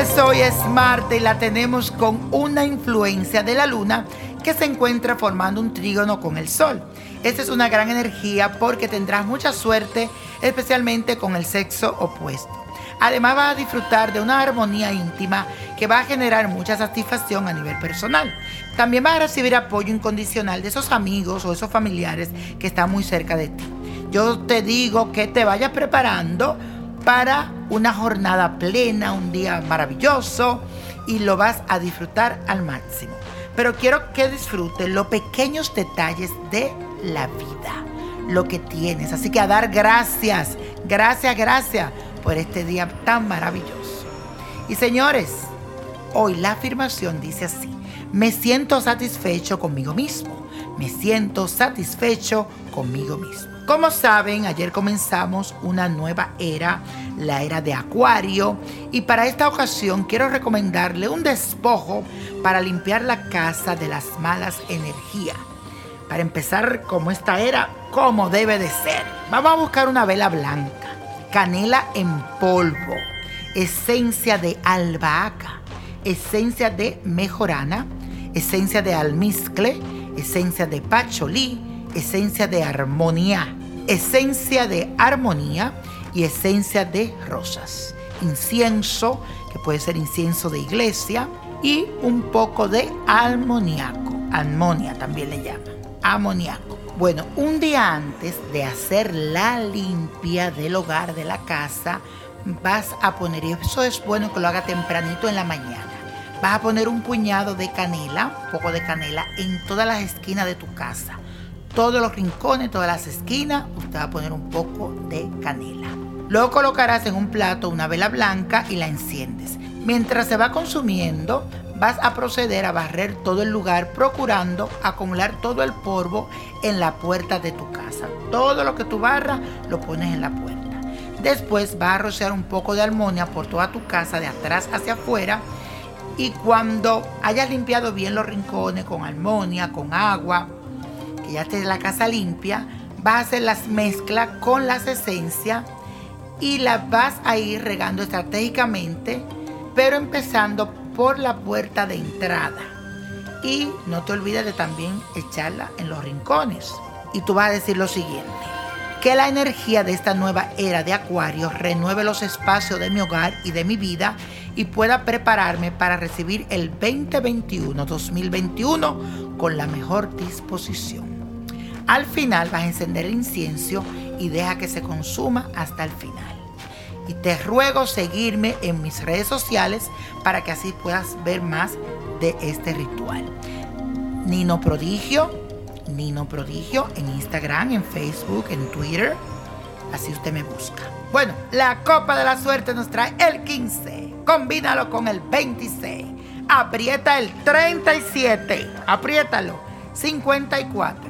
Hoy es Marte y la tenemos con una influencia de la Luna que se encuentra formando un trígono con el Sol. Esta es una gran energía porque tendrás mucha suerte, especialmente con el sexo opuesto. Además vas a disfrutar de una armonía íntima que va a generar mucha satisfacción a nivel personal. También vas a recibir apoyo incondicional de esos amigos o esos familiares que están muy cerca de ti. Yo te digo que te vayas preparando para una jornada plena, un día maravilloso y lo vas a disfrutar al máximo. Pero quiero que disfrutes los pequeños detalles de la vida, lo que tienes. Así que a dar gracias, gracias, gracias por este día tan maravilloso. Y señores, hoy la afirmación dice así, me siento satisfecho conmigo mismo, me siento satisfecho conmigo mismo. Como saben, ayer comenzamos una nueva era, la era de Acuario, y para esta ocasión quiero recomendarle un despojo para limpiar la casa de las malas energías. Para empezar como esta era, como debe de ser. Vamos a buscar una vela blanca, canela en polvo, esencia de albahaca, esencia de mejorana, esencia de almizcle, esencia de pacholí, esencia de armonía, esencia de armonía y esencia de rosas. Incienso, que puede ser incienso de iglesia, y un poco de almoniaco. Armonia también le llaman. Amoníaco. Bueno, un día antes de hacer la limpia del hogar, de la casa, vas a poner, y eso es bueno que lo haga tempranito en la mañana, vas a poner un puñado de canela, un poco de canela, en todas las esquinas de tu casa todos los rincones, todas las esquinas, usted va a poner un poco de canela. Luego colocarás en un plato una vela blanca y la enciendes. Mientras se va consumiendo, vas a proceder a barrer todo el lugar procurando acumular todo el polvo en la puerta de tu casa. Todo lo que tú barras lo pones en la puerta. Después vas a rociar un poco de armonía por toda tu casa de atrás hacia afuera y cuando hayas limpiado bien los rincones con armonía, con agua, ya esté la casa limpia, vas a hacer las mezclas con las esencias y las vas a ir regando estratégicamente, pero empezando por la puerta de entrada. Y no te olvides de también echarla en los rincones. Y tú vas a decir lo siguiente, que la energía de esta nueva era de Acuario renueve los espacios de mi hogar y de mi vida y pueda prepararme para recibir el 2021-2021 con la mejor disposición. Al final vas a encender el incienso y deja que se consuma hasta el final. Y te ruego seguirme en mis redes sociales para que así puedas ver más de este ritual. Nino Prodigio, Nino Prodigio en Instagram, en Facebook, en Twitter. Así usted me busca. Bueno, la copa de la suerte nos trae el 15. Combínalo con el 26. Aprieta el 37. Apriétalo. 54.